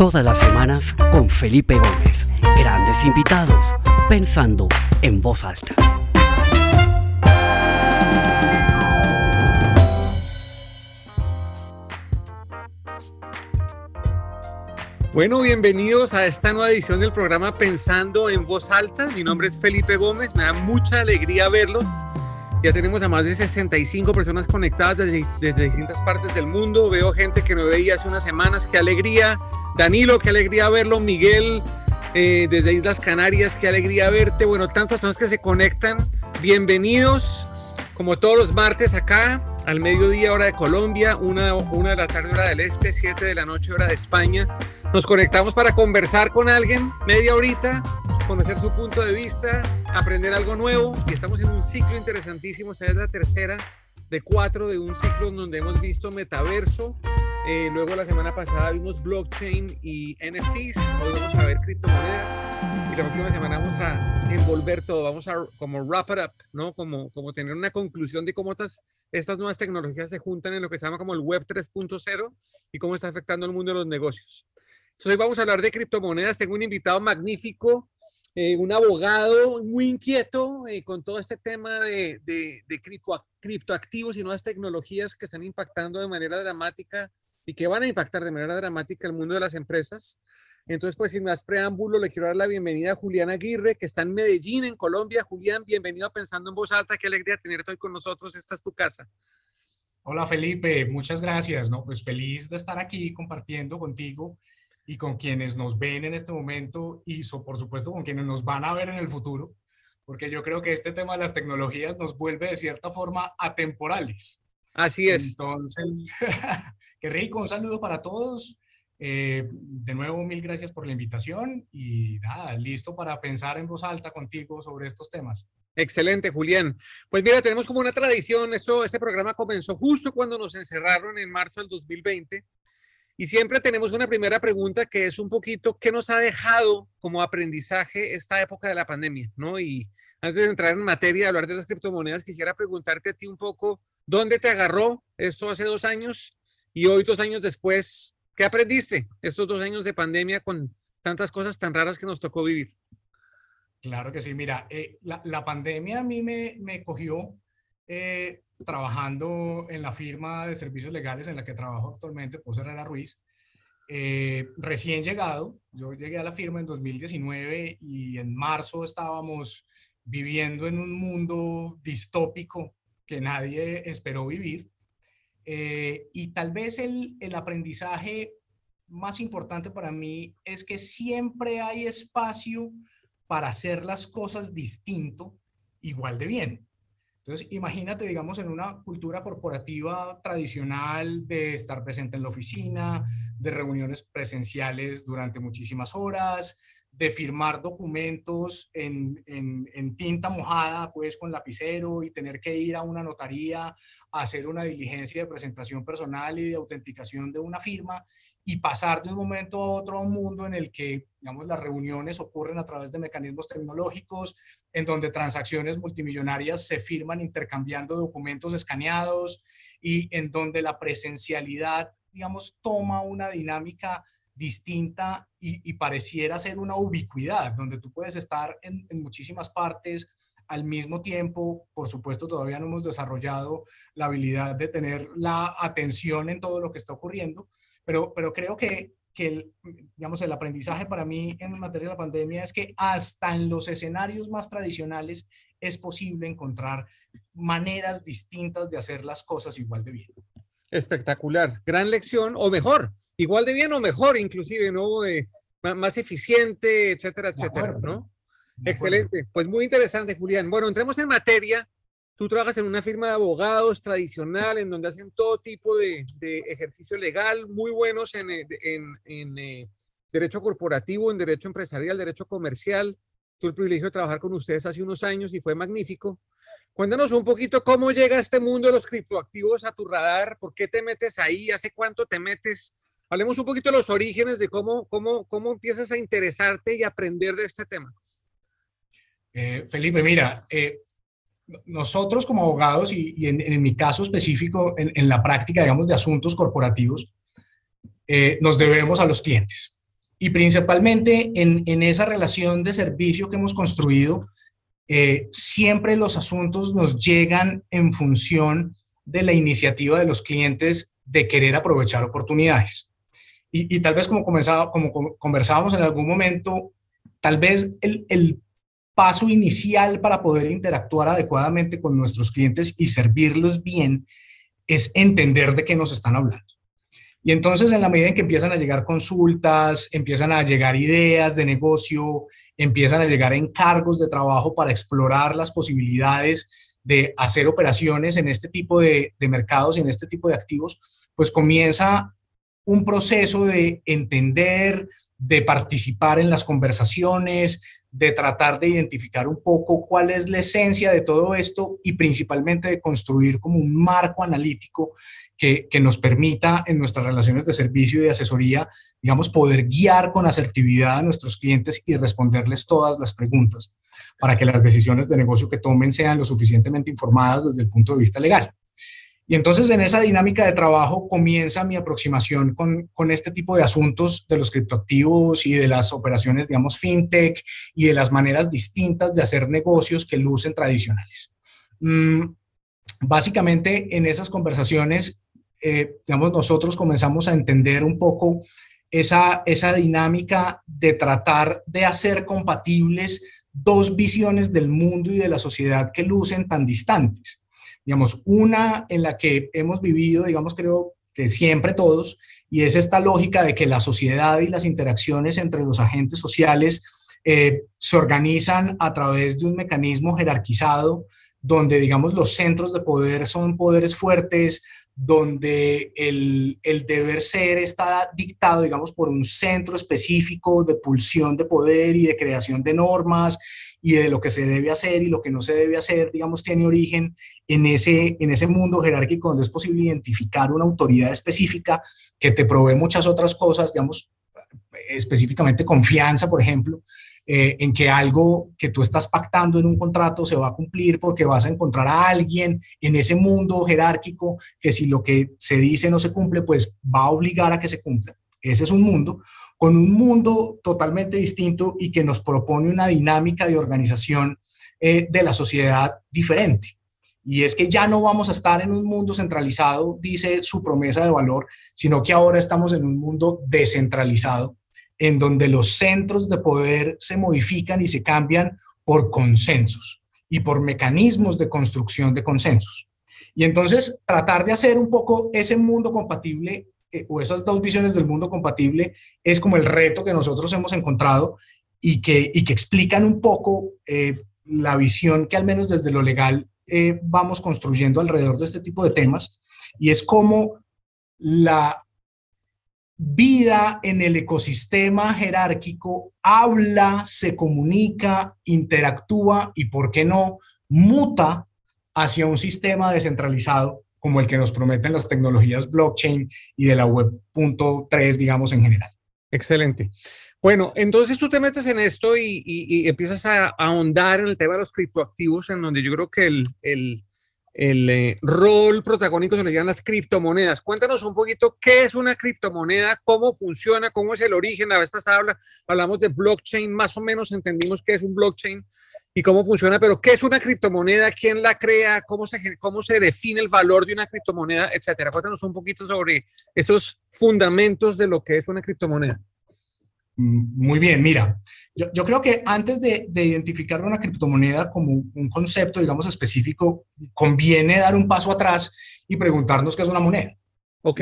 Todas las semanas con Felipe Gómez. Grandes invitados, pensando en voz alta. Bueno, bienvenidos a esta nueva edición del programa Pensando en Voz Alta. Mi nombre es Felipe Gómez, me da mucha alegría verlos. Ya tenemos a más de 65 personas conectadas desde, distintas partes del mundo. Veo gente que no veía hace unas semanas, qué alegría. Danilo, qué alegría verlo. Miguel, eh, desde Islas Canarias, qué alegría verte. Bueno, tantas personas que se conectan. Bienvenidos, como todos los martes acá, al mediodía hora de Colombia, una, una de la tarde hora del este, 7 de la noche hora de España. Nos conectamos para conversar con alguien media horita, conocer su punto de vista, aprender algo nuevo. Y estamos en un ciclo interesantísimo, esta es la tercera de cuatro de un ciclo en donde hemos visto metaverso, eh, luego la semana pasada vimos blockchain y NFTs, hoy vamos a ver criptomonedas. Y la próxima semana vamos a envolver todo, vamos a como wrap it up, ¿no? Como, como tener una conclusión de cómo estas, estas nuevas tecnologías se juntan en lo que se llama como el Web 3.0 y cómo está afectando el mundo de los negocios. Entonces hoy vamos a hablar de criptomonedas, tengo un invitado magnífico, eh, un abogado muy inquieto eh, con todo este tema de, de, de cripto, criptoactivos y nuevas tecnologías que están impactando de manera dramática y que van a impactar de manera dramática el mundo de las empresas. Entonces, pues sin más preámbulo, le quiero dar la bienvenida a Julián Aguirre, que está en Medellín, en Colombia. Julián, bienvenido a Pensando en Voz Alta. Qué alegría tenerte hoy con nosotros. Esta es tu casa. Hola Felipe, muchas gracias. No, pues feliz de estar aquí compartiendo contigo y con quienes nos ven en este momento y so, por supuesto con quienes nos van a ver en el futuro, porque yo creo que este tema de las tecnologías nos vuelve de cierta forma atemporales. Así es. Entonces, qué rico, un saludo para todos. Eh, de nuevo, mil gracias por la invitación y nada, listo para pensar en voz alta contigo sobre estos temas. Excelente, Julián. Pues mira, tenemos como una tradición, esto, este programa comenzó justo cuando nos encerraron en marzo del 2020 y siempre tenemos una primera pregunta que es un poquito, ¿qué nos ha dejado como aprendizaje esta época de la pandemia? ¿no? Y antes de entrar en materia, hablar de las criptomonedas, quisiera preguntarte a ti un poco, ¿dónde te agarró esto hace dos años y hoy dos años después? ¿Qué aprendiste estos dos años de pandemia con tantas cosas tan raras que nos tocó vivir? Claro que sí, mira, eh, la, la, pandemia a mí me, me cogió eh, trabajando en la firma de servicios legales en la que trabajo actualmente, José Ruiz. Eh, recién llegado, yo llegué a la firma en 2019 y en marzo estábamos viviendo en un mundo distópico que nadie esperó vivir. Eh, y tal vez el, el aprendizaje más importante para mí es que siempre hay espacio para hacer las cosas distinto, igual de bien. Entonces, imagínate, digamos, en una cultura corporativa tradicional de estar presente en la oficina, de reuniones presenciales durante muchísimas horas, de firmar documentos en, en, en, tinta mojada, pues con lapicero y tener que ir a una notaría a hacer una diligencia de presentación personal y de autenticación de una firma y pasar de un momento a otro un mundo en el que, digamos, las reuniones ocurren a través de mecanismos tecnológicos, en donde transacciones multimillonarias se firman intercambiando documentos escaneados y en donde la presencialidad, digamos, toma una dinámica distinta y, pareciera ser una ubicuidad, donde tú puedes estar en muchísimas partes al mismo tiempo, por supuesto, todavía no hemos desarrollado la habilidad de tener la atención en todo lo que está ocurriendo, pero, pero creo que, que el, digamos, el aprendizaje para mí en materia de la pandemia es que hasta en los escenarios más tradicionales es posible encontrar maneras distintas de hacer las cosas igual de bien. Espectacular, gran lección, o mejor, igual de bien o mejor, inclusive, ¿no? Eh, más eficiente, etcétera, etcétera, ¿no? Excelente, pues muy interesante, Julián. Bueno, entremos en materia. Tú trabajas en una firma de abogados tradicional en donde hacen todo tipo de, de ejercicio legal, muy buenos en, en, en eh, derecho corporativo, en derecho empresarial, derecho comercial. Tuve el privilegio de trabajar con ustedes hace unos años y fue magnífico. Cuéntanos un poquito cómo llega este mundo de los criptoactivos a tu radar, por qué te metes ahí, hace cuánto te metes. Hablemos un poquito de los orígenes de cómo, cómo, cómo empiezas a interesarte y aprender de este tema. Eh, Felipe, mira, eh, nosotros como abogados y, en, mi caso específico, en, la práctica, digamos, de asuntos corporativos, eh, nos debemos a los clientes. y principalmente en, esa relación de servicio que hemos construido, eh, siempre los asuntos nos llegan en función de la iniciativa de los clientes de querer aprovechar oportunidades. Y, tal vez como, comenzaba, conversábamos en algún momento, tal vez el paso inicial para poder interactuar adecuadamente con nuestros clientes y servirlos bien es entender de qué nos están hablando. Y entonces, en la medida en que empiezan a llegar consultas, empiezan a llegar ideas de negocio, empiezan a llegar encargos de trabajo para explorar las posibilidades de hacer operaciones en este tipo de, de mercados y en este tipo de activos, pues comienza un proceso de entender, de participar en las conversaciones, de tratar de identificar un poco cuál es la esencia de todo esto y principalmente de construir como un marco analítico que, nos permita en nuestras relaciones de servicio y de asesoría, digamos, poder guiar con asertividad a nuestros clientes y responderles todas las preguntas para que las decisiones de negocio que tomen sean lo suficientemente informadas desde el punto de vista legal. Y entonces en esa dinámica de trabajo comienza mi aproximación con, con, este tipo de asuntos de los criptoactivos y de las operaciones, digamos, fintech y de las maneras distintas de hacer negocios que lucen tradicionales. Mm, básicamente en esas conversaciones, eh, digamos, nosotros comenzamos a entender un poco esa, esa dinámica de tratar de hacer compatibles dos visiones del mundo y de la sociedad que lucen tan distantes digamos, una en la que hemos vivido, digamos, creo que siempre todos, y es esta lógica de que la sociedad y las interacciones entre los agentes sociales eh, se organizan a través de un mecanismo jerarquizado donde, digamos, los centros de poder son poderes fuertes, donde el, el, deber ser está dictado, digamos, por un centro específico de pulsión de poder y de creación de normas y de lo que se debe hacer y lo que no se debe hacer, digamos, tiene origen en ese, en ese mundo jerárquico donde es posible identificar una autoridad específica que te provee muchas otras cosas, digamos, específicamente confianza, por ejemplo, eh, en que algo que tú estás pactando en un contrato se va a cumplir porque vas a encontrar a alguien en ese mundo jerárquico que si lo que se dice no se cumple, pues va a obligar a que se cumpla. Ese es un mundo con un mundo totalmente distinto y que nos propone una dinámica de organización eh, de la sociedad diferente. Y es que ya no vamos a estar en un mundo centralizado, dice su promesa de valor, sino que ahora estamos en un mundo descentralizado, en donde los centros de poder se modifican y se cambian por consensos y por mecanismos de construcción de consensos. Y entonces tratar de hacer un poco ese mundo compatible o esas dos visiones del mundo compatible es como el reto que nosotros hemos encontrado y que, y que explican un poco eh, la visión que al menos desde lo legal eh, vamos construyendo alrededor de este tipo de temas y es como la vida en el ecosistema jerárquico habla, se comunica, interactúa y, ¿por qué no?, muta hacia un sistema descentralizado como el que nos prometen las tecnologías blockchain y de la web.3, digamos, en general. Excelente. Bueno, entonces tú te metes en esto y, empiezas a, ahondar en el tema de los criptoactivos, en donde yo creo que el, el, el eh, rol protagónico se le llaman las criptomonedas. Cuéntanos un poquito qué es una criptomoneda, cómo funciona, cómo es el origen. La vez pasada hablamos de blockchain, más o menos entendimos qué es un blockchain y cómo funciona, pero ¿qué es una criptomoneda? ¿Quién la crea? ¿Cómo se, cómo se define el valor de una criptomoneda? Etcétera. Cuéntanos un poquito sobre esos fundamentos de lo que es una criptomoneda. Mm, muy bien, mira, yo, yo creo que antes de, de, identificar una criptomoneda como un concepto, digamos, específico, conviene dar un paso atrás y preguntarnos qué es una moneda. Ok,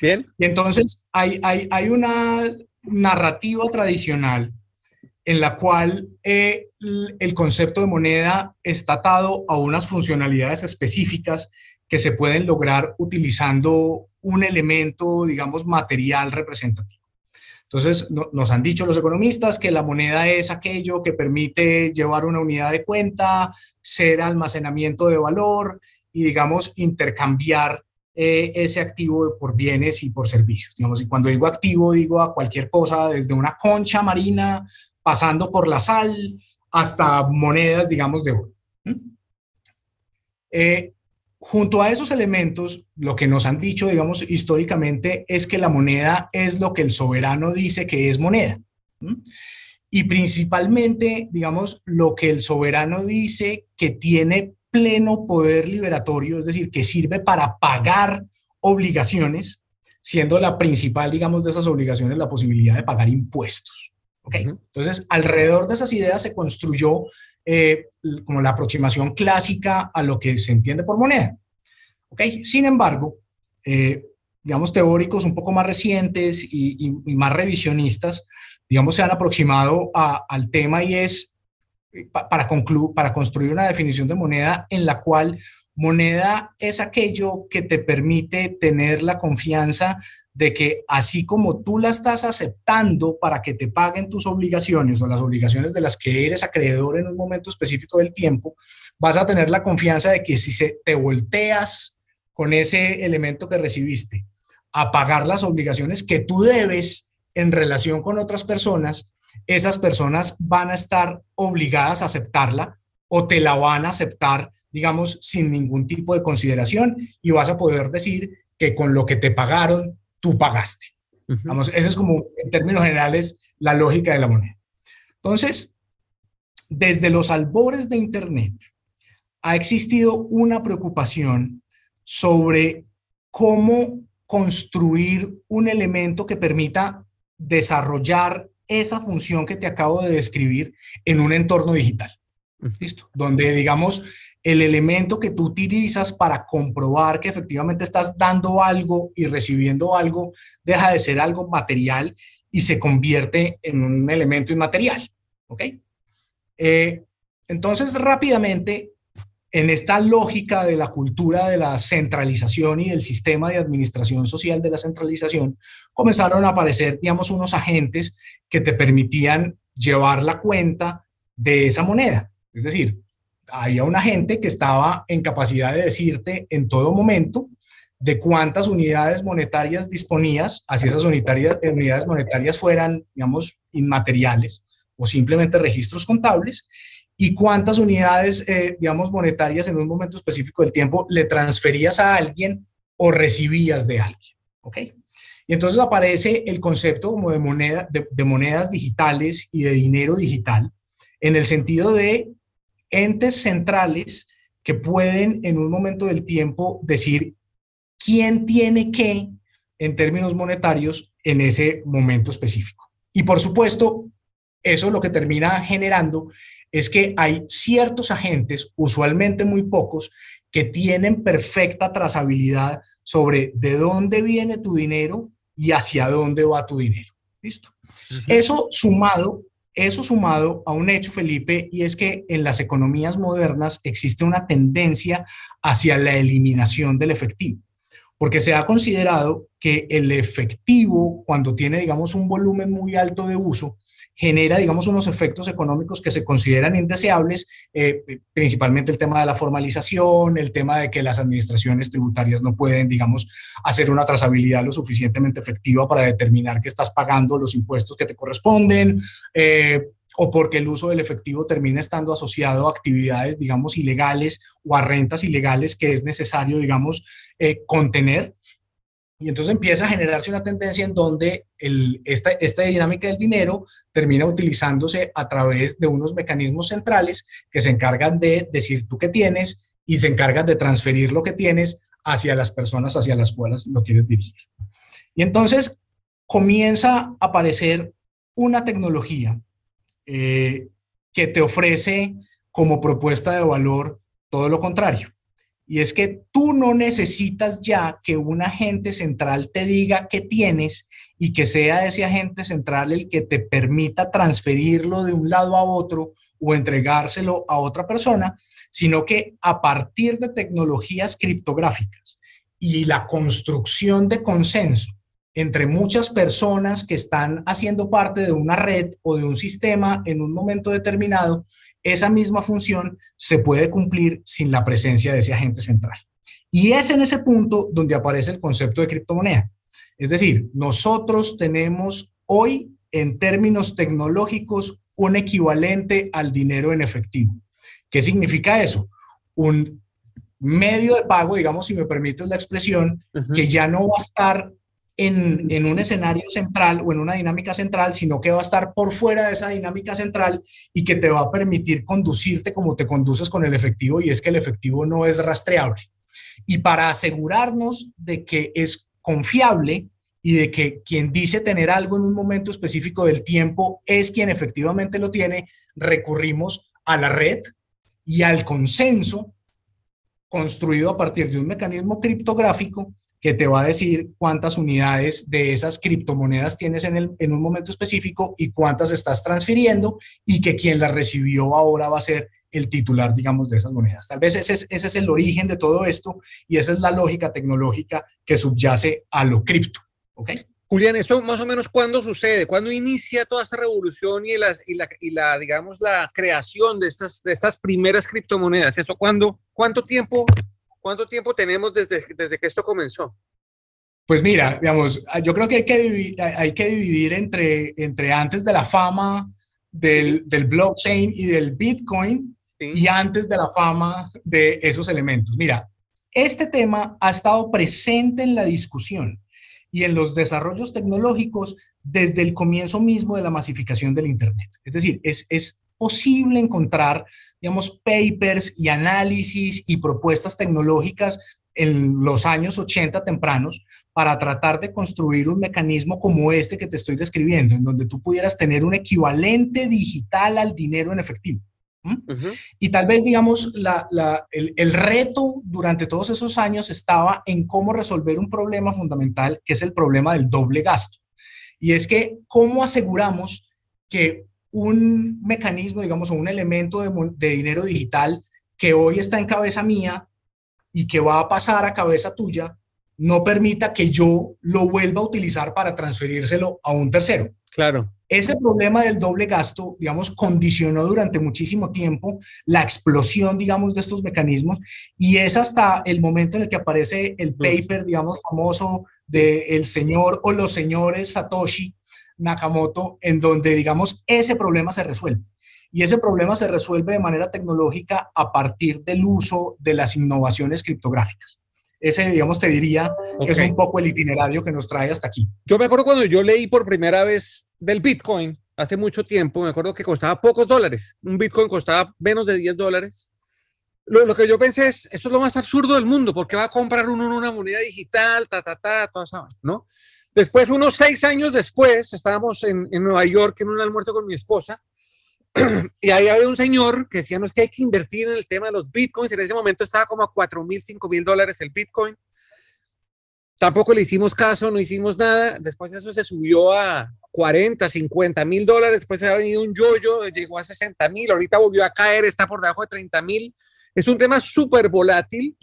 bien. Y entonces hay, hay, hay una narrativa tradicional en la cual eh, el concepto de moneda está atado a unas funcionalidades específicas que se pueden lograr utilizando un elemento, digamos, material representativo. Entonces, nos han dicho los economistas que la moneda es aquello que permite llevar una unidad de cuenta, ser almacenamiento de valor y, digamos, intercambiar eh, ese activo por bienes y por servicios. Digamos, y cuando digo activo, digo a cualquier cosa, desde una concha marina pasando por la sal hasta monedas, digamos, de oro. Eh, junto a esos elementos, lo que nos han dicho, digamos, históricamente es que la moneda es lo que el soberano dice que es moneda. Y principalmente, digamos, lo que el soberano dice que tiene pleno poder liberatorio, es decir, que sirve para pagar obligaciones, siendo la principal, digamos, de esas obligaciones la posibilidad de pagar impuestos. ¿Okay? Entonces, alrededor de esas ideas se construyó eh, como la aproximación clásica a lo que se entiende por moneda. ¿okay? Sin embargo, eh, digamos, teóricos un poco más recientes y, más revisionistas, digamos, se han aproximado al tema y es eh, para, para construir una definición de moneda en la cual moneda es aquello que te permite tener la confianza de que así como tú la estás aceptando para que te paguen tus obligaciones o las obligaciones de las que eres acreedor en un momento específico del tiempo, vas a tener la confianza de que si se, te volteas con ese elemento que recibiste a pagar las obligaciones que tú debes en relación con otras personas, esas personas van a estar obligadas a aceptarla o te la van a aceptar, digamos, sin ningún tipo de consideración y vas a poder decir que con lo que te pagaron tú pagaste. Vamos, esa es como, en términos generales, la lógica de la moneda. Entonces, desde los albores de Internet, ha existido una preocupación sobre cómo construir un elemento que permita desarrollar esa función que te acabo de describir en un entorno digital. ¿Listo? Donde, digamos, el elemento que tú utilizas para comprobar que efectivamente estás dando algo y recibiendo algo deja de ser algo material y se convierte en un elemento inmaterial. ¿Ok? Eh, entonces, rápidamente, en esta lógica de la cultura de la centralización y del sistema de administración social de la centralización, comenzaron a aparecer, digamos, unos agentes que te permitían llevar la cuenta de esa moneda. Es decir, había un agente que estaba en capacidad de decirte en todo momento de cuántas unidades monetarias disponías, así esas unidades monetarias fueran, digamos, inmateriales o simplemente registros contables, y cuántas unidades, eh, digamos, monetarias en un momento específico del tiempo le transferías a alguien o recibías de alguien, ¿ok? Y entonces aparece el concepto como de, moneda, de monedas digitales y de dinero digital, en el sentido de entes centrales que pueden en un momento del tiempo decir quién tiene qué en términos monetarios en ese momento específico. Y por supuesto, eso lo que termina generando es que hay ciertos agentes, usualmente muy pocos, que tienen perfecta trazabilidad sobre de dónde viene tu dinero y hacia dónde va tu dinero. ¿Listo? Eso sumado eso sumado a un hecho, Felipe, y es que en las economías modernas existe una tendencia hacia la eliminación del efectivo, porque se ha considerado que el efectivo, cuando tiene, digamos, un volumen muy alto de uso, genera, digamos, unos efectos económicos que se consideran indeseables, eh, principalmente el tema de la formalización, el tema de que las administraciones tributarias no pueden, digamos, hacer una trazabilidad lo suficientemente efectiva para determinar que estás pagando los impuestos que te corresponden, eh, o porque el uso del efectivo termina estando asociado a actividades, digamos, ilegales o a rentas ilegales que es necesario, digamos, eh, contener. Y entonces empieza a generarse una tendencia en donde esta, esta dinámica del dinero termina utilizándose a través de unos mecanismos centrales que se encargan de decir tú qué tienes y se encargan de transferir lo que tienes hacia las personas hacia las cuales lo quieres dirigir. Y entonces comienza a aparecer una tecnología eh, que te ofrece como propuesta de valor todo lo contrario. Y es que tú no necesitas ya que un agente central te diga qué tienes y que sea ese agente central el que te permita transferirlo de un lado a otro o entregárselo a otra persona, sino que a partir de tecnologías criptográficas y la construcción de consenso entre muchas personas que están haciendo parte de una red o de un sistema en un momento determinado, esa misma función se puede cumplir sin la presencia de ese agente central. Y es en ese punto donde aparece el concepto de criptomoneda. Es decir, nosotros tenemos hoy, en términos tecnológicos, un equivalente al dinero en efectivo. ¿Qué significa eso? Un medio de pago, digamos, si me permites la expresión, que ya no va a estar en, un escenario central o en una dinámica central, sino que va a estar por fuera de esa dinámica central y que te va a permitir conducirte como te conduces con el efectivo y es que el efectivo no es rastreable. Y para asegurarnos de que es confiable y de que quien dice tener algo en un momento específico del tiempo es quien efectivamente lo tiene, recurrimos a la red y al consenso construido a partir de un mecanismo criptográfico que te va a decir cuántas unidades de esas criptomonedas tienes en, el, en un momento específico y cuántas estás transfiriendo y que quien las recibió ahora va a ser el titular, digamos, de esas monedas. Tal vez ese es, ese es el origen de todo esto y esa es la lógica tecnológica que subyace a lo cripto. ¿Ok? Julián, ¿esto más o menos cuándo sucede? ¿Cuándo inicia toda esta revolución y, las, y, la, y la, digamos, la creación de estas, de estas primeras criptomonedas? ¿Esto cuándo, cuánto tiempo ¿Cuánto tiempo tenemos desde, desde que esto comenzó? Pues mira, digamos, yo creo que hay que hay que dividir entre, entre antes de la fama del, del blockchain y del Bitcoin y antes de la fama de esos elementos. Mira, este tema ha estado presente en la discusión y en los desarrollos tecnológicos desde el comienzo mismo de la masificación del Internet. Es decir, es, es posible encontrar, digamos, papers y análisis y propuestas tecnológicas en los años 80 tempranos para tratar de construir un mecanismo como este que te estoy describiendo, en donde tú pudieras tener un equivalente digital al dinero en efectivo. Y tal vez, digamos, el, el, reto durante todos esos años estaba en cómo resolver un problema fundamental, que es el problema del doble gasto. Y es que, ¿cómo aseguramos que un mecanismo, digamos, o un elemento de, dinero digital que hoy está en cabeza mía y que va a pasar a cabeza tuya, no permita que yo lo vuelva a utilizar para transferírselo a un tercero. Claro. Ese problema del doble gasto, digamos, condicionó durante muchísimo tiempo la explosión, digamos, de estos mecanismos y es hasta el momento en el que aparece el paper, digamos, famoso del el señor o los señores Satoshi, Nakamoto, en donde, digamos, ese problema se resuelve. Y ese problema se resuelve de manera tecnológica a partir del uso de las innovaciones criptográficas. Ese, digamos, te diría que es un poco el itinerario que nos trae hasta aquí. Yo me acuerdo cuando yo leí por primera vez del Bitcoin, hace mucho tiempo, me acuerdo que costaba pocos dólares. Un Bitcoin costaba menos de 10 dólares. Lo, que yo pensé es, eso es lo más absurdo del mundo, porque va a comprar uno una moneda digital, ta, ta, ta, toda esa, ¿no? Después, unos seis años después, estábamos en, Nueva York en un almuerzo con mi esposa y ahí había un señor que decía, no es que hay que invertir en el tema de los bitcoins. En ese momento estaba como a 4 mil, 5 mil dólares el bitcoin. Tampoco le hicimos caso, no hicimos nada. Después eso se subió a 40, 50 mil dólares. Después se ha venido un yoyo, llegó a 60 mil. Ahorita volvió a caer, está por debajo de 30 mil. Es un tema súper volátil,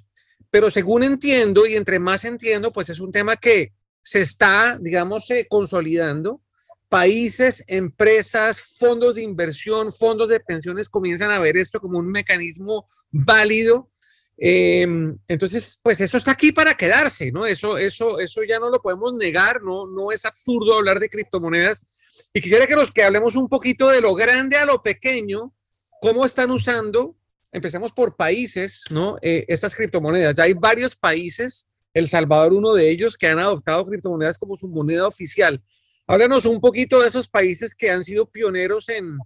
pero según entiendo y entre más entiendo, pues es un tema que se está, digamos, eh, consolidando. Países, empresas, fondos de inversión, fondos de pensiones comienzan a ver esto como un mecanismo válido. Em, entonces, pues eso está aquí para quedarse, ¿no? Eso, eso, eso ya no lo podemos negar, ¿no? No es absurdo hablar de criptomonedas. Y quisiera que los que hablemos un poquito de lo grande a lo pequeño, cómo están usando, empecemos por países, ¿no? Eh, estas criptomonedas. Ya hay varios países el Salvador, uno de ellos, que han adoptado criptomonedas como su moneda oficial. Háblanos un poquito de esos países que han sido pioneros en,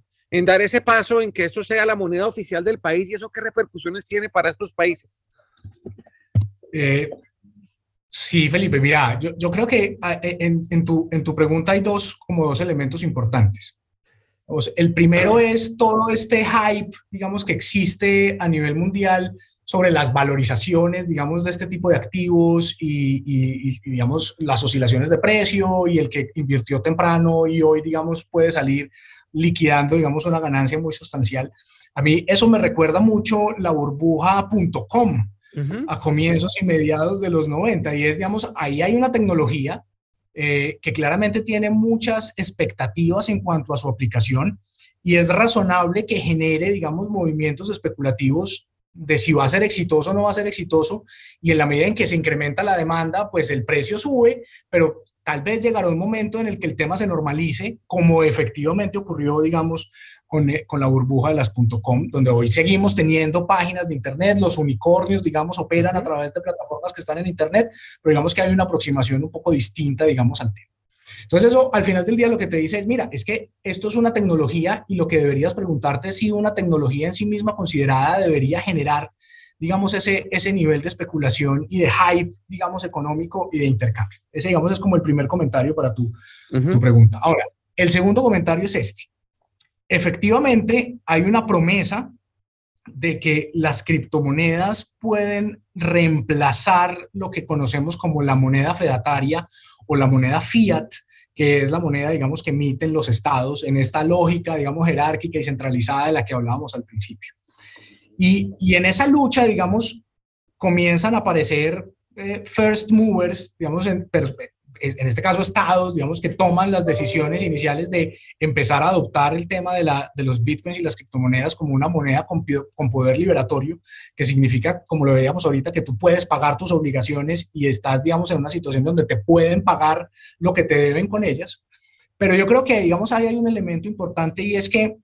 dar ese paso en que esto sea la moneda oficial del país y eso qué repercusiones tiene para estos países. Eh, sí, Felipe, mira, yo, yo creo que ah, tu, en tu pregunta hay dos, como dos elementos importantes. el primero es todo este hype, digamos, que existe a nivel mundial sobre las valorizaciones, digamos, de este tipo de activos y, digamos, las oscilaciones de precio y el que invirtió temprano y hoy, digamos, puede salir liquidando, digamos, una ganancia muy sustancial. A mí eso me recuerda mucho la burbuja.com a comienzos y mediados de los 90 y es, digamos, ahí hay una tecnología eh, que claramente tiene muchas expectativas en cuanto a su aplicación y es razonable que genere, digamos, movimientos especulativos de si va a ser exitoso o no va a ser exitoso, y en la medida en que se incrementa la demanda, pues el precio sube, pero tal vez llegará un momento en el que el tema se normalice, como efectivamente ocurrió, digamos, con, eh, con la burbuja de las .com, donde hoy seguimos teniendo páginas de Internet, los unicornios, digamos, operan a través de plataformas que están en Internet, pero digamos que hay una aproximación un poco distinta, digamos, al tema. Entonces eso al final del día lo que te dice es, mira, es que esto es una tecnología y lo que deberías preguntarte es si una tecnología en sí misma considerada debería generar, digamos, ese, ese nivel de especulación y de hype, digamos, económico y de intercambio. Ese, digamos, es como el primer comentario para tu, tu pregunta. Ahora, el segundo comentario es este. Efectivamente, hay una promesa de que las criptomonedas pueden reemplazar lo que conocemos como la moneda fedataria o la moneda fiat, que es la moneda, digamos, que emiten los estados en esta lógica, digamos, jerárquica y centralizada de la que hablábamos al principio. Y, y en esa lucha, digamos, comienzan a aparecer eh, first movers, digamos, en, en este caso estados, digamos, que toman las decisiones iniciales de empezar a adoptar el tema de, la, de los bitcoins y las criptomonedas como una moneda con, con, poder liberatorio, que significa, como lo veíamos ahorita, que tú puedes pagar tus obligaciones y estás, digamos, en una situación donde te pueden pagar lo que te deben con ellas. Pero yo creo que, digamos, ahí hay un elemento importante y es que,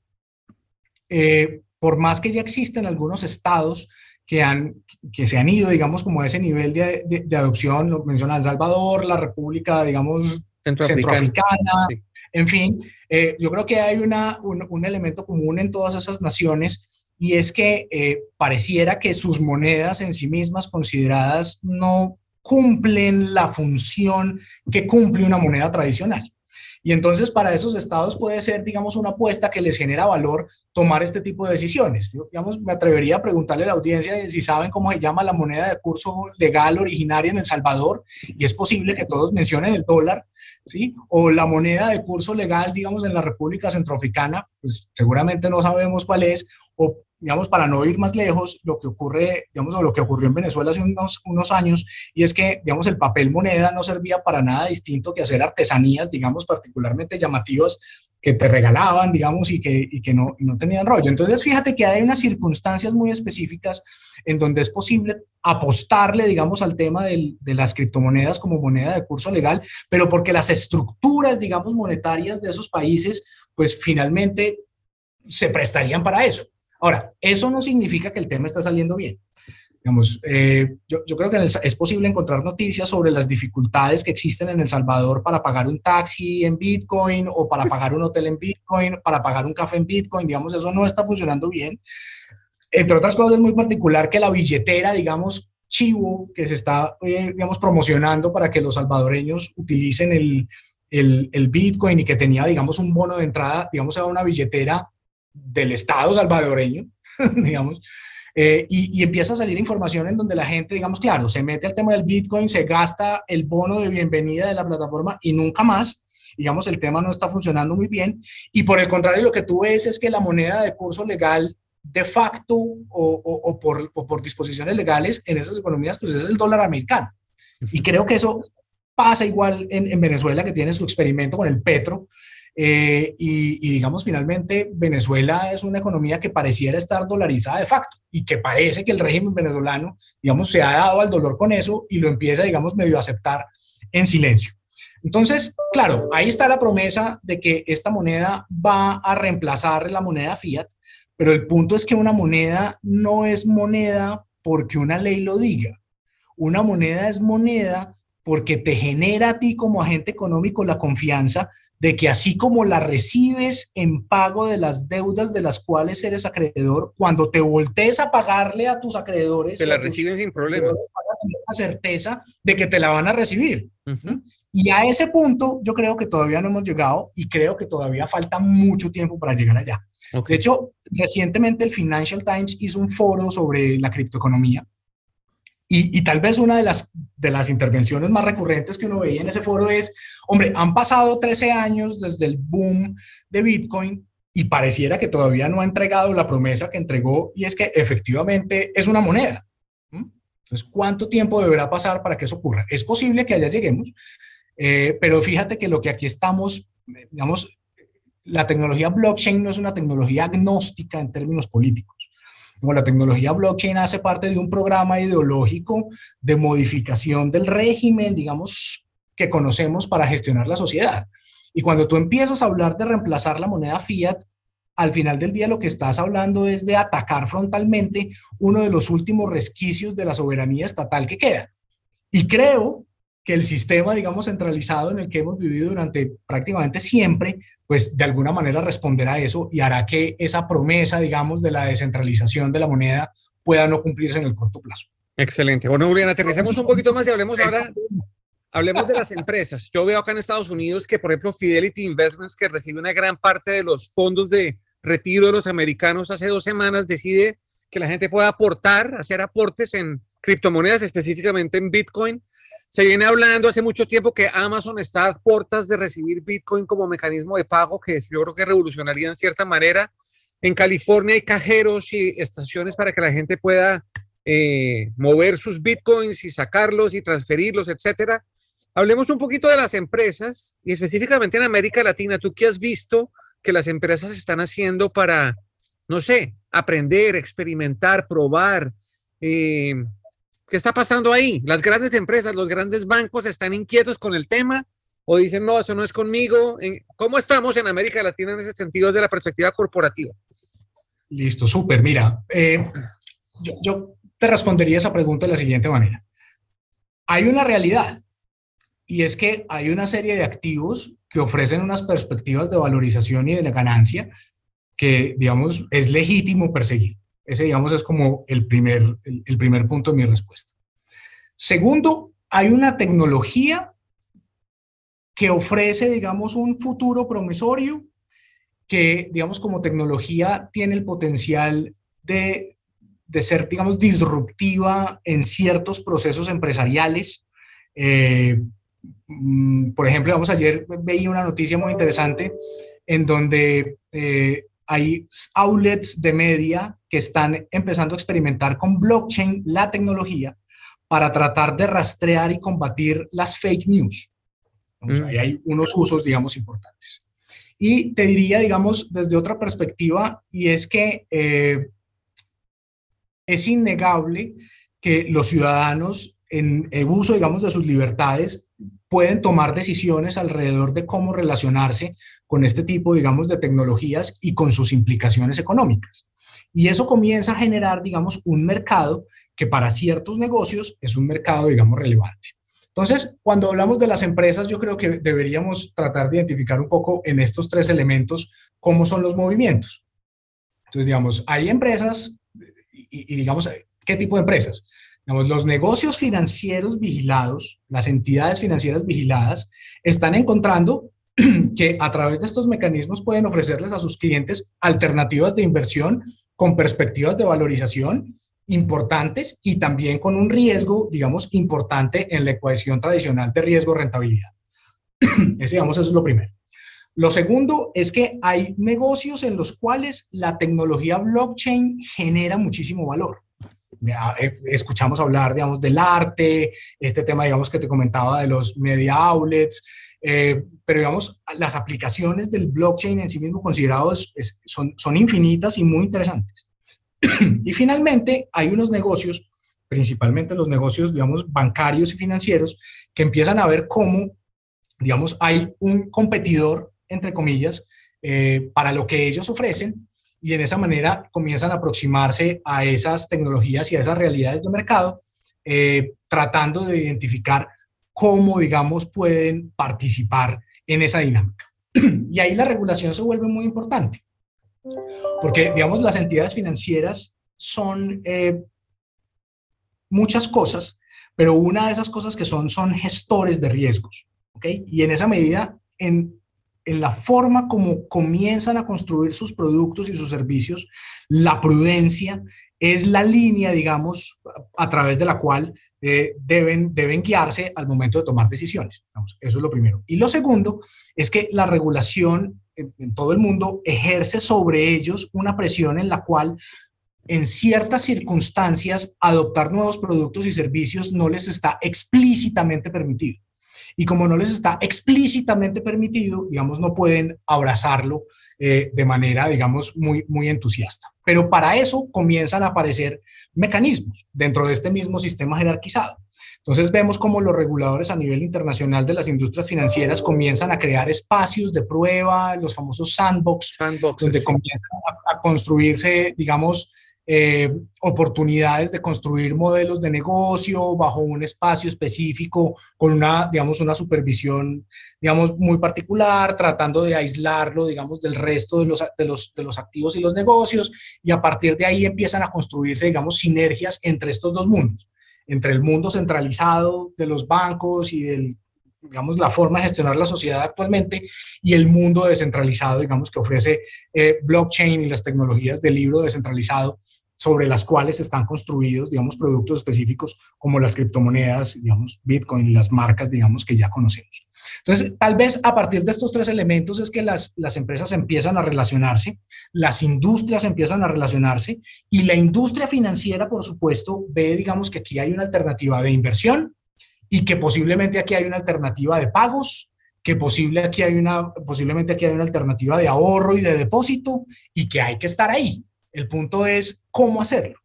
eh, por más que ya existen algunos estados, que, han, que se han ido, digamos, como a ese nivel de, de, adopción, lo menciona El Salvador, la República, digamos, centroafricana, en fin, eh, yo creo que hay una, un, un, elemento común en todas esas naciones y es que eh, pareciera que sus monedas en sí mismas consideradas no cumplen la función que cumple una moneda tradicional. Y entonces para esos estados puede ser, digamos, una apuesta que les genera valor tomar este tipo de decisiones. Yo, digamos, me atrevería a preguntarle a la audiencia si saben cómo se llama la moneda de curso legal originaria en El Salvador, y es posible que todos mencionen el dólar, ¿sí? O la moneda de curso legal, digamos, en la República Centroafricana, pues seguramente no sabemos cuál es, o digamos, para no ir más lejos, lo que ocurre, digamos, o lo que ocurrió en Venezuela hace unos, unos años, y es que, digamos, el papel moneda no servía para nada distinto que hacer artesanías, digamos, particularmente llamativas que te regalaban, digamos, y que, y que no, no tenían rollo. Entonces, fíjate que hay unas circunstancias muy específicas en donde es posible apostarle, digamos, al tema del, de las criptomonedas como moneda de curso legal, pero porque las estructuras, digamos, monetarias de esos países, pues finalmente se prestarían para eso. Ahora, eso no significa que el tema está saliendo bien. Digamos, eh, yo, yo, creo que es posible encontrar noticias sobre las dificultades que existen en El Salvador para pagar un taxi en Bitcoin o para pagar un hotel en Bitcoin, para pagar un café en Bitcoin, digamos, eso no está funcionando bien. Entre otras cosas, es muy particular que la billetera, digamos, chivo, que se está, eh, digamos, promocionando para que los salvadoreños utilicen el, el, el Bitcoin y que tenía, digamos, un bono de entrada, digamos, a una billetera del Estado salvadoreño, digamos, eh, y, empieza a salir información en donde la gente, digamos, claro, se mete al tema del Bitcoin, se gasta el bono de bienvenida de la plataforma y nunca más. Digamos, el tema no está funcionando muy bien. Y por el contrario, lo que tú ves es que la moneda de curso legal de facto o, por, por, disposiciones legales en esas economías, pues es el dólar americano. Y creo que eso pasa igual en, en Venezuela, que tiene su experimento con el petro, eh, y, digamos, finalmente, Venezuela es una economía que pareciera estar dolarizada de facto y que parece que el régimen venezolano, digamos, se ha dado al dolor con eso y lo empieza, digamos, medio a aceptar en silencio. Entonces, claro, ahí está la promesa de que esta moneda va a reemplazar la moneda fiat, pero el punto es que una moneda no es moneda porque una ley lo diga. Una moneda es moneda porque te genera a ti como agente económico la confianza de que así como la recibes en pago de las deudas de las cuales eres acreedor, cuando te voltees a pagarle a tus acreedores, te la reciben sin problema. La certeza de que te la van a recibir. Y a ese punto yo creo que todavía no hemos llegado y creo que todavía falta mucho tiempo para llegar allá. De hecho, recientemente el Financial Times hizo un foro sobre la criptoeconomía y, tal vez una de las, intervenciones más recurrentes que uno veía en ese foro es, hombre, han pasado 13 años desde el boom de Bitcoin y pareciera que todavía no ha entregado la promesa que entregó y es que efectivamente es una moneda. Entonces, ¿cuánto tiempo deberá pasar para que eso ocurra? Es posible que allá lleguemos, eh, pero fíjate que lo que aquí estamos, digamos, la tecnología blockchain no es una tecnología agnóstica en términos políticos como la tecnología blockchain hace parte de un programa ideológico de modificación del régimen, digamos, que conocemos para gestionar la sociedad. Y cuando tú empiezas a hablar de reemplazar la moneda fiat, al final del día lo que estás hablando es de atacar frontalmente uno de los últimos resquicios de la soberanía estatal que queda. Y creo que el sistema, digamos, centralizado en el que hemos vivido durante prácticamente siempre, pues de alguna manera responderá a eso y hará que esa promesa, digamos, de la descentralización de la moneda pueda no cumplirse en el corto plazo. Excelente. Bueno, Julián, aterricemos un poquito más y hablemos ahora, hablemos de las empresas. Yo veo acá en Estados Unidos que, por ejemplo, Fidelity Investments, que recibe una gran parte de los fondos de retiro de los americanos hace dos semanas, decide que la gente pueda aportar, hacer aportes en criptomonedas, específicamente en Bitcoin. Se viene hablando hace mucho tiempo que Amazon está a puertas de recibir Bitcoin como mecanismo de pago, que yo creo que revolucionaría en cierta manera. En California hay cajeros y estaciones para que la gente pueda eh, mover sus Bitcoins y sacarlos y transferirlos, etcétera. Hablemos un poquito de las empresas y específicamente en América Latina. ¿Tú qué has visto que las empresas están haciendo para, no sé, aprender, experimentar, probar? Eh, ¿Qué está pasando ahí? Las grandes empresas, los grandes bancos están inquietos con el tema o dicen, no, eso no es conmigo. ¿Cómo estamos en América Latina en ese sentido desde la perspectiva corporativa? Listo, súper. Mira, eh, yo, te respondería esa pregunta de la siguiente manera. Hay una realidad y es que hay una serie de activos que ofrecen unas perspectivas de valorización y de la ganancia que, digamos, es legítimo perseguir. Ese, digamos, es como el primer, el, primer punto de mi respuesta. Segundo, hay una tecnología que ofrece, digamos, un futuro promisorio que, digamos, como tecnología tiene el potencial de, de ser, digamos, disruptiva en ciertos procesos empresariales. Eh, mm, por ejemplo, vamos, ayer veía una noticia muy interesante en donde eh, hay outlets de media que están empezando a experimentar con blockchain la tecnología para tratar de rastrear y combatir las fake news. Mm. ahí hay unos usos, digamos, importantes. Y te diría, digamos, desde otra perspectiva, y es que eh, es innegable que los ciudadanos en el uso, digamos, de sus libertades pueden tomar decisiones alrededor de cómo relacionarse con este tipo, digamos, de tecnologías y con sus implicaciones económicas. Y eso comienza a generar, digamos, un mercado que para ciertos negocios es un mercado, digamos, relevante. Entonces, cuando hablamos de las empresas, yo creo que deberíamos tratar de identificar un poco en estos tres elementos cómo son los movimientos. Entonces, digamos, hay empresas y, digamos, ¿qué tipo de empresas? los negocios financieros vigilados, las entidades financieras vigiladas, están encontrando que a través de estos mecanismos pueden ofrecerles a sus clientes alternativas de inversión con perspectivas de valorización importantes y también con un riesgo, digamos, importante en la ecuación tradicional de riesgo-rentabilidad. Ese, digamos, eso es lo primero. Lo segundo es que hay negocios en los cuales la tecnología blockchain genera muchísimo valor. Eh, escuchamos hablar, digamos, del arte, este tema, digamos, que te comentaba de los media outlets, eh, pero, digamos, las aplicaciones del blockchain en sí mismo considerados son, son infinitas y muy interesantes. y finalmente, hay unos negocios, principalmente los negocios, digamos, bancarios y financieros, que empiezan a ver cómo, digamos, hay un competidor, entre comillas, eh, para lo que ellos ofrecen y en esa manera comienzan a aproximarse a esas tecnologías y a esas realidades de mercado, eh, tratando de identificar cómo, digamos, pueden participar en esa dinámica. Y ahí la regulación se vuelve muy importante, porque, digamos, las entidades financieras son eh, muchas cosas, pero una de esas cosas que son son gestores de riesgos, ¿ok? Y en esa medida, en en la forma como comienzan a construir sus productos y sus servicios, la prudencia es la línea, digamos, a través de la cual eh, deben, deben guiarse al momento de tomar decisiones. eso es lo primero. Y lo segundo es que la regulación en, en todo el mundo ejerce sobre ellos una presión en la cual en ciertas circunstancias adoptar nuevos productos y servicios no les está explícitamente permitido. Y como no les está explícitamente permitido, digamos, no pueden abrazarlo eh, de manera, digamos, muy, muy entusiasta. Pero para eso comienzan a aparecer mecanismos dentro de este mismo sistema jerarquizado. Entonces vemos cómo los reguladores a nivel internacional de las industrias financieras comienzan a crear espacios de prueba, los famosos sandbox, donde comienzan a, construirse, digamos, eh, oportunidades de construir modelos de negocio bajo un espacio específico con una, digamos, una supervisión, digamos, muy particular, tratando de aislarlo, digamos, del resto de los, de los, de los activos y los negocios, y a partir de ahí empiezan a construirse, digamos, sinergias entre estos dos mundos, entre el mundo centralizado de los bancos y del digamos, la forma de gestionar la sociedad actualmente y el mundo descentralizado, digamos, que ofrece eh, blockchain y las tecnologías del libro descentralizado sobre las cuales están construidos, digamos, productos específicos como las criptomonedas, digamos, Bitcoin las marcas, digamos, que ya conocemos. Entonces, tal vez a partir de estos tres elementos es que las, las empresas empiezan a relacionarse, las industrias empiezan a relacionarse y la industria financiera, por supuesto, ve, digamos, que aquí hay una alternativa de inversión y que posiblemente aquí hay una alternativa de pagos que posible aquí hay una, posiblemente aquí hay una alternativa de ahorro y de depósito y que hay que estar ahí. El punto es cómo hacerlo.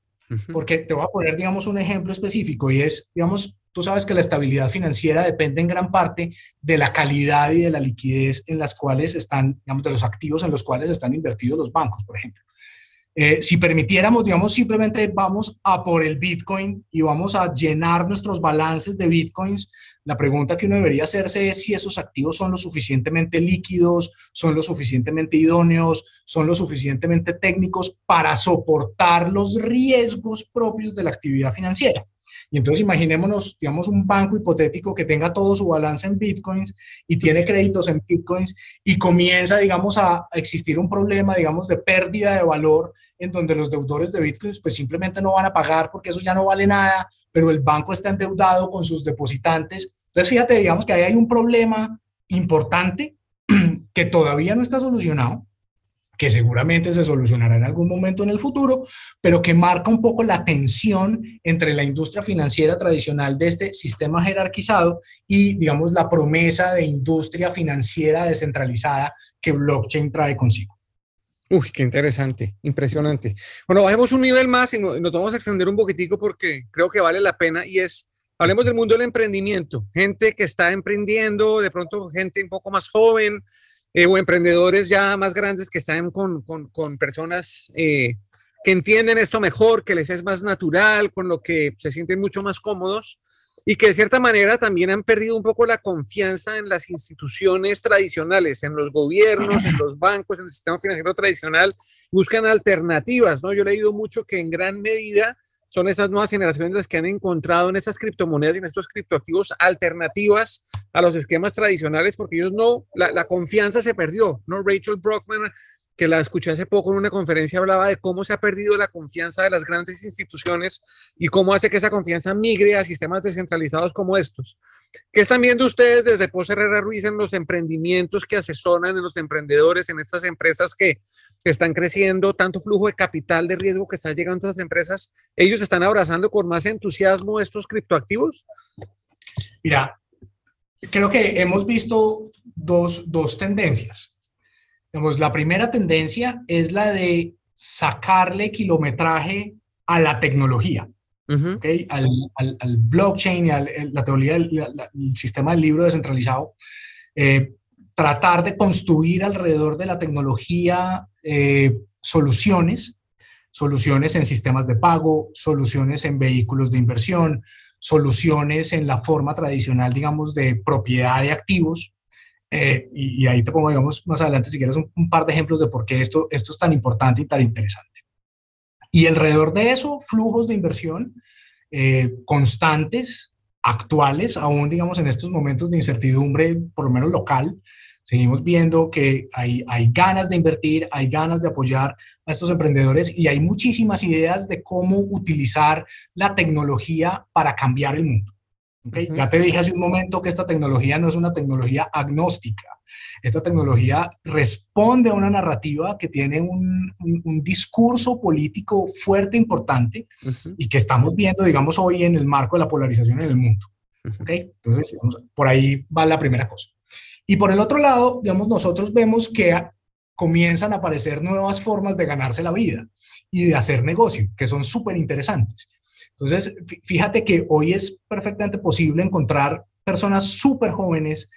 Porque te voy a poner, digamos, un ejemplo específico y es, digamos, tú sabes que la estabilidad financiera depende en gran parte de la calidad y de la liquidez en las cuales están, digamos, de los activos en los cuales están invertidos los bancos, por ejemplo. Eh, si permitiéramos, digamos, simplemente vamos a por el Bitcoin y vamos a llenar nuestros balances de Bitcoins, la pregunta que uno debería hacerse es si esos activos son lo suficientemente líquidos, son lo suficientemente idóneos, son lo suficientemente técnicos para soportar los riesgos propios de la actividad financiera. Y entonces imaginémonos, digamos, un banco hipotético que tenga todo su balance en bitcoins y tiene créditos en bitcoins y comienza, digamos, a existir un problema, digamos, de pérdida de valor en donde los deudores de bitcoins pues simplemente no van a pagar porque eso ya no vale nada, pero el banco está endeudado con sus depositantes. Entonces, fíjate, digamos que ahí hay un problema importante que todavía no está solucionado que seguramente se solucionará en algún momento en el futuro, pero que marca un poco la tensión entre la industria financiera tradicional de este sistema jerarquizado y, digamos, la promesa de industria financiera descentralizada que blockchain trae consigo. Uy, qué interesante, impresionante. Bueno, bajemos un nivel más y nos, vamos a extender un poquitico porque creo que vale la pena y es, hablemos del mundo del emprendimiento, gente que está emprendiendo, de pronto gente un poco más joven, eh, o emprendedores ya más grandes que están con, con, personas eh, que entienden esto mejor, que les es más natural, con lo que se sienten mucho más cómodos y que de cierta manera también han perdido un poco la confianza en las instituciones tradicionales, en los gobiernos, en los bancos, en el sistema financiero tradicional, buscan alternativas, ¿no? Yo he leído mucho que en gran medida son esas nuevas generaciones las que han encontrado en estas criptomonedas y en estos criptoactivos alternativas a los esquemas tradicionales, porque ellos no, la, confianza se perdió, ¿no? Rachel Brockman, que la escuché hace poco en una conferencia, hablaba de cómo se ha perdido la confianza de las grandes instituciones y cómo hace que esa confianza migre a sistemas descentralizados como estos. ¿Qué están viendo ustedes desde Pos Herrera Ruiz en los emprendimientos que asesoran, en los emprendedores, en estas empresas que están creciendo, tanto flujo de capital de riesgo que está llegando a estas empresas? ¿Ellos están abrazando con más entusiasmo estos criptoactivos? Mira, creo que hemos visto dos, dos tendencias. La primera tendencia es la de sacarle kilometraje a la tecnología al, blockchain y a la teoría del sistema del libro descentralizado, eh, tratar de construir alrededor de la tecnología eh, soluciones, soluciones en sistemas de pago, soluciones en vehículos de inversión, soluciones en la forma tradicional, digamos, de propiedad de activos. Eh, y, ahí te pongo, digamos, más adelante, si quieres, un, par de ejemplos de por qué esto, esto es tan importante y tan interesante. Y alrededor de eso, flujos de inversión eh, constantes, actuales, aún digamos en estos momentos de incertidumbre, por lo menos local. Seguimos viendo que hay, hay ganas de invertir, hay ganas de apoyar a estos emprendedores y hay muchísimas ideas de cómo utilizar la tecnología para cambiar el mundo. Ya te dije hace un momento que esta tecnología no es una tecnología agnóstica. Esta tecnología responde a una narrativa que tiene un, discurso político fuerte, importante, y que estamos viendo, digamos, hoy en el marco de la polarización en el mundo. Entonces, por ahí va la primera cosa. Y por el otro lado, digamos, nosotros vemos que comienzan a aparecer nuevas formas de ganarse la vida y de hacer negocio, que son súper interesantes. Entonces, fíjate que hoy es perfectamente posible encontrar personas súper jóvenes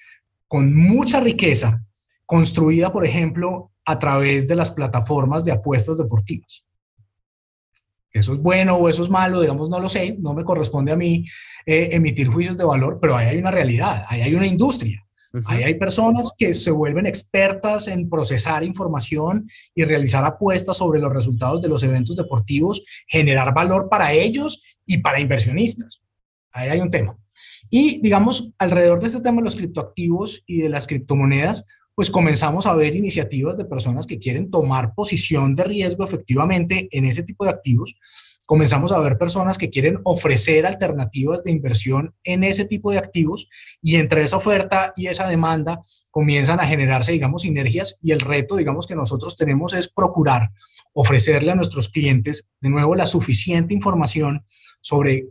con mucha riqueza construida, por ejemplo, a través de las plataformas de apuestas deportivas. Eso es bueno o eso es malo, digamos, no lo sé, no me corresponde a mí eh, emitir juicios de valor, pero ahí hay una realidad, ahí hay una industria. Ahí hay personas que se vuelven expertas en procesar información y realizar apuestas sobre los resultados de los eventos deportivos, generar valor para ellos y para inversionistas. Ahí hay un tema. Y digamos, alrededor de este tema de los criptoactivos y de las criptomonedas, pues comenzamos a ver iniciativas de personas que quieren tomar posición de riesgo efectivamente en ese tipo de activos comenzamos a ver personas que quieren ofrecer alternativas de inversión en ese tipo de activos y entre esa oferta y esa demanda comienzan a generarse, digamos, sinergias y el reto, digamos, que nosotros tenemos es procurar ofrecerle a nuestros clientes, de nuevo, la suficiente información sobre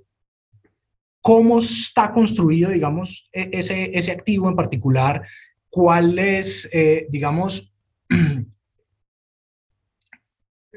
cómo está construido, digamos, e-, ese, ese activo en particular, cuál es, eh, digamos,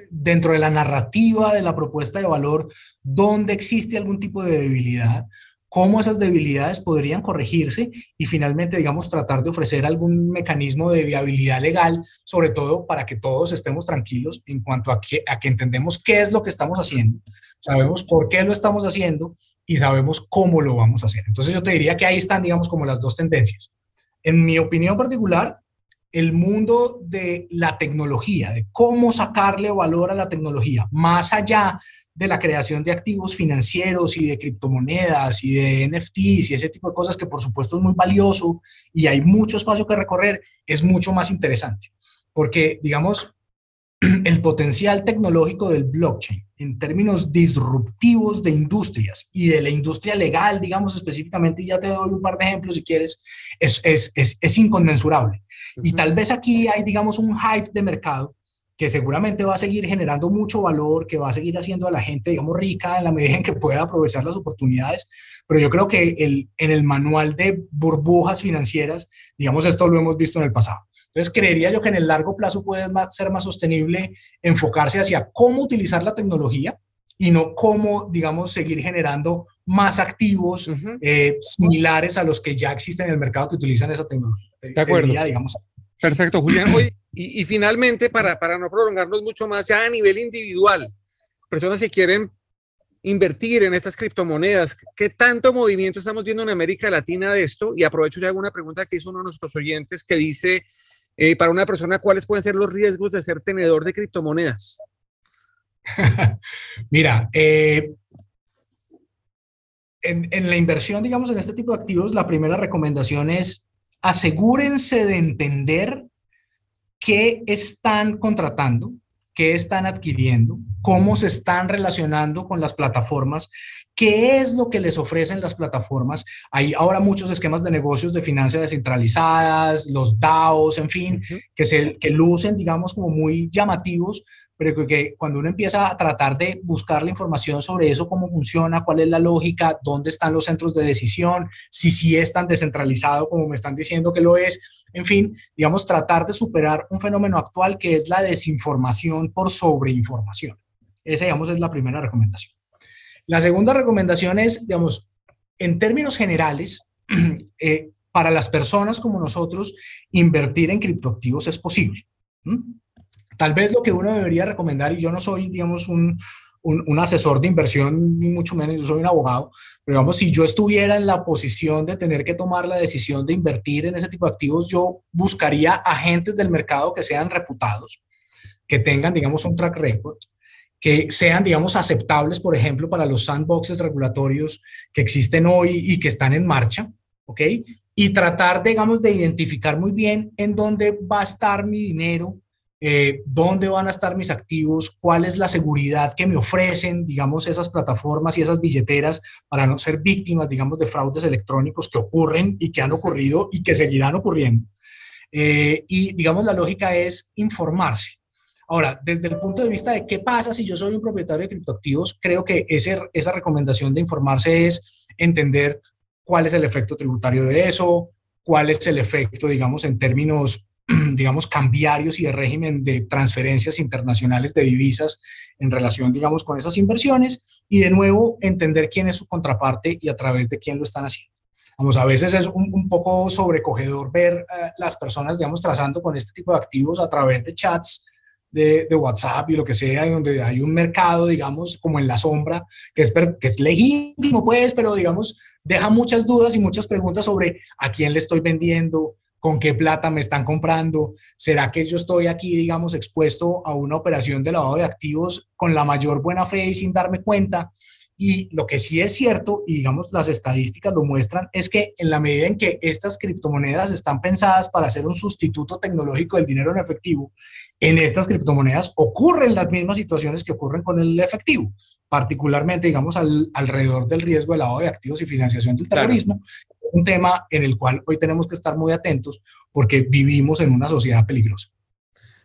dentro de la narrativa de la propuesta de valor, dónde existe algún tipo de debilidad, cómo esas debilidades podrían corregirse y finalmente, digamos, tratar de ofrecer algún mecanismo de viabilidad legal, sobre todo para que todos estemos tranquilos en cuanto a que, entendemos qué es lo que estamos haciendo, sabemos por qué lo estamos haciendo y sabemos cómo lo vamos a hacer. Entonces yo te diría que ahí están, digamos, como las dos tendencias. En mi opinión particular, el mundo de la tecnología, de cómo sacarle valor a la tecnología, más allá de la creación de activos financieros y de criptomonedas y de NFTs y ese tipo de cosas que por supuesto es muy valioso y hay mucho espacio que recorrer, es mucho más interesante. Porque, digamos, el potencial tecnológico del blockchain en términos disruptivos de industrias y de la industria legal, digamos específicamente, y ya te doy un par de ejemplos si quieres, es, es, es, es inconmensurable. Y tal vez aquí hay, digamos, un hype de mercado que seguramente va a seguir generando mucho valor, que va a seguir haciendo a la gente, digamos, rica en la medida en que pueda aprovechar las oportunidades. Pero yo creo que el, en el manual de burbujas financieras, digamos, esto lo hemos visto en el pasado. Entonces, creería yo que en el largo plazo puede ser más sostenible enfocarse hacia cómo utilizar la tecnología y no cómo, digamos, seguir generando más activos eh, similares a los que ya existen en el mercado que utilizan esa tecnología. De acuerdo. digamos. Perfecto, Julián. y, y, finalmente, para, para no prolongarnos mucho más, ya a nivel individual, personas que quieren invertir en estas criptomonedas, ¿qué tanto movimiento estamos viendo en América Latina de esto? Y aprovecho ya alguna pregunta que hizo uno de nuestros oyentes que dice, eh, para una persona, ¿cuáles pueden ser los riesgos de ser tenedor de criptomonedas? Mira, eh, en, en, la inversión, digamos, en este tipo de activos, la primera recomendación es asegúrense de entender qué están contratando, qué están adquiriendo, cómo se están relacionando con las plataformas, qué es lo que les ofrecen las plataformas. Hay ahora muchos esquemas de negocios de finanzas descentralizadas, los DAOs, en fin, que, se, que lucen, digamos, como muy llamativos, pero que cuando uno empieza a tratar de buscar la información sobre eso, cómo funciona, cuál es la lógica, dónde están los centros de decisión, si sí es tan descentralizado como me están diciendo que lo es, en fin, digamos, tratar de superar un fenómeno actual que es la desinformación por sobreinformación. Esa, digamos, es la primera recomendación. La segunda recomendación es, digamos, en términos generales, eh, para las personas como nosotros, invertir en criptoactivos es posible. Tal vez lo que uno debería recomendar, y yo no soy, digamos, un, un, asesor de inversión, ni mucho menos, yo soy un abogado, pero digamos, si yo estuviera en la posición de tener que tomar la decisión de invertir en ese tipo de activos, yo buscaría agentes del mercado que sean reputados, que tengan, digamos, un track record, que sean, digamos, aceptables, por ejemplo, para los sandboxes regulatorios que existen hoy y que están en marcha, ¿ok? Y tratar, digamos, de identificar muy bien en dónde va a estar mi dinero, eh, dónde van a estar mis activos, cuál es la seguridad que me ofrecen, digamos, esas plataformas y esas billeteras para no ser víctimas, digamos, de fraudes electrónicos que ocurren y que han ocurrido y que seguirán ocurriendo. Eh, y, digamos, la lógica es informarse. Ahora, desde el punto de vista de qué pasa si yo soy un propietario de criptoactivos, creo que ese, esa recomendación de informarse es entender cuál es el efecto tributario de eso, cuál es el efecto, digamos, en términos digamos, cambiarios y de régimen de transferencias internacionales de divisas en relación, digamos, con esas inversiones y de nuevo entender quién es su contraparte y a través de quién lo están haciendo. Vamos, a veces es un, poco sobrecogedor ver eh, las personas, digamos, trazando con este tipo de activos a través de chats de, de, WhatsApp y lo que sea, donde hay un mercado, digamos, como en la sombra, que es, que es legítimo, pues, pero digamos, deja muchas dudas y muchas preguntas sobre a quién le estoy vendiendo, con qué plata me están comprando, será que yo estoy aquí, digamos, expuesto a una operación de lavado de activos con la mayor buena fe y sin darme cuenta. Y lo que sí es cierto, y digamos las estadísticas lo muestran, es que en la medida en que estas criptomonedas están pensadas para ser un sustituto tecnológico del dinero en efectivo, en estas criptomonedas ocurren las mismas situaciones que ocurren con el efectivo, particularmente, digamos, alrededor del riesgo de lavado de activos y financiación del terrorismo, un tema en el cual hoy tenemos que estar muy atentos porque vivimos en una sociedad peligrosa.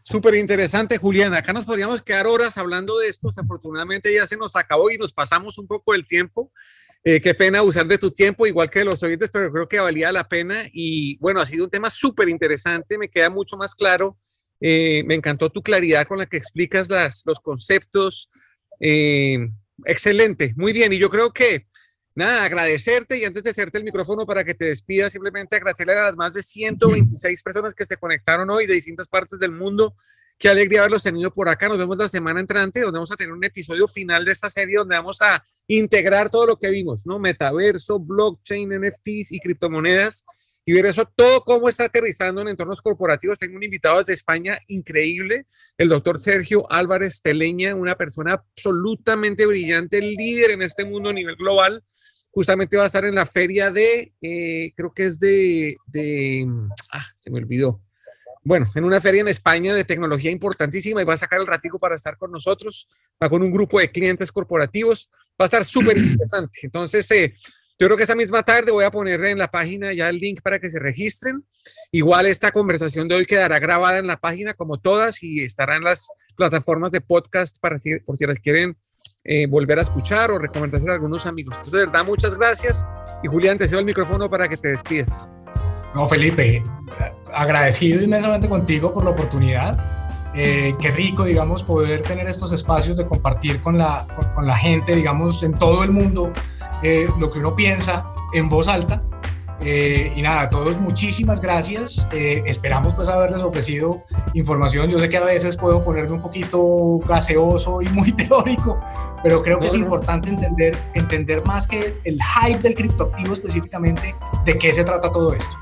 Súper interesante, Julián. Acá nos podríamos quedar horas hablando de esto. Afortunadamente ya se nos acabó y nos pasamos un poco el tiempo. Eh, qué pena usar de tu tiempo, igual que de los oyentes, pero creo que valía la pena. Y bueno, ha sido un tema súper interesante. Me queda mucho más claro. Eh, me encantó tu claridad con la que explicas las, los conceptos. Eh, excelente, muy bien. Y yo creo que nada, agradecerte y antes de hacerte el micrófono para que te despidas, simplemente agradecerle a las más de 126 personas que se conectaron hoy de distintas partes del mundo. Qué alegría haberlos tenido por acá. Nos vemos la semana entrante, donde vamos a tener un episodio final de esta serie donde vamos a integrar todo lo que vimos, ¿no? Metaverso, blockchain, NFTs y criptomonedas. Y ver eso todo cómo está aterrizando en entornos corporativos. Tengo un invitado desde España increíble, el doctor Sergio Álvarez Teleña, una persona absolutamente brillante, líder en este mundo a nivel global justamente va a estar en la feria de, eh, creo que es de, de, ah, se me olvidó. Bueno, en una feria en España de tecnología importantísima y va a sacar el ratico para estar con nosotros, va con un grupo de clientes corporativos, va a estar súper interesante. Entonces, eh, yo creo que esta misma tarde voy a poner en la página ya el link para que se registren. Igual esta conversación de hoy quedará grabada en la página como todas y estará en las plataformas de podcast para si, por si las quieren eh, volver a escuchar o recomendarse a algunos amigos. Entonces, de verdad, muchas gracias. Y Julián, te cedo el micrófono para que te despidas. No, Felipe, agradecido inmensamente contigo por la oportunidad. Eh, qué rico, digamos, poder tener estos espacios de compartir con la, con, la gente, digamos, en todo el mundo, eh, lo que uno piensa en voz alta. Eh, y nada, a todos muchísimas gracias. Eh, esperamos pues haberles ofrecido información. Yo sé que a veces puedo ponerme un poquito gaseoso y muy teórico, pero creo que es importante entender, entender más que el hype del criptoactivo específicamente, de qué se trata todo esto.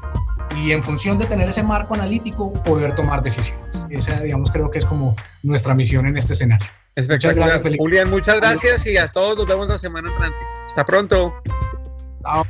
Y en función de tener ese marco analítico, poder tomar decisiones. Esa, digamos, creo que es como nuestra misión en este escenario. Espectacular. Julián, muchas gracias y a todos nos vemos la semana entrante. Hasta pronto. Chao.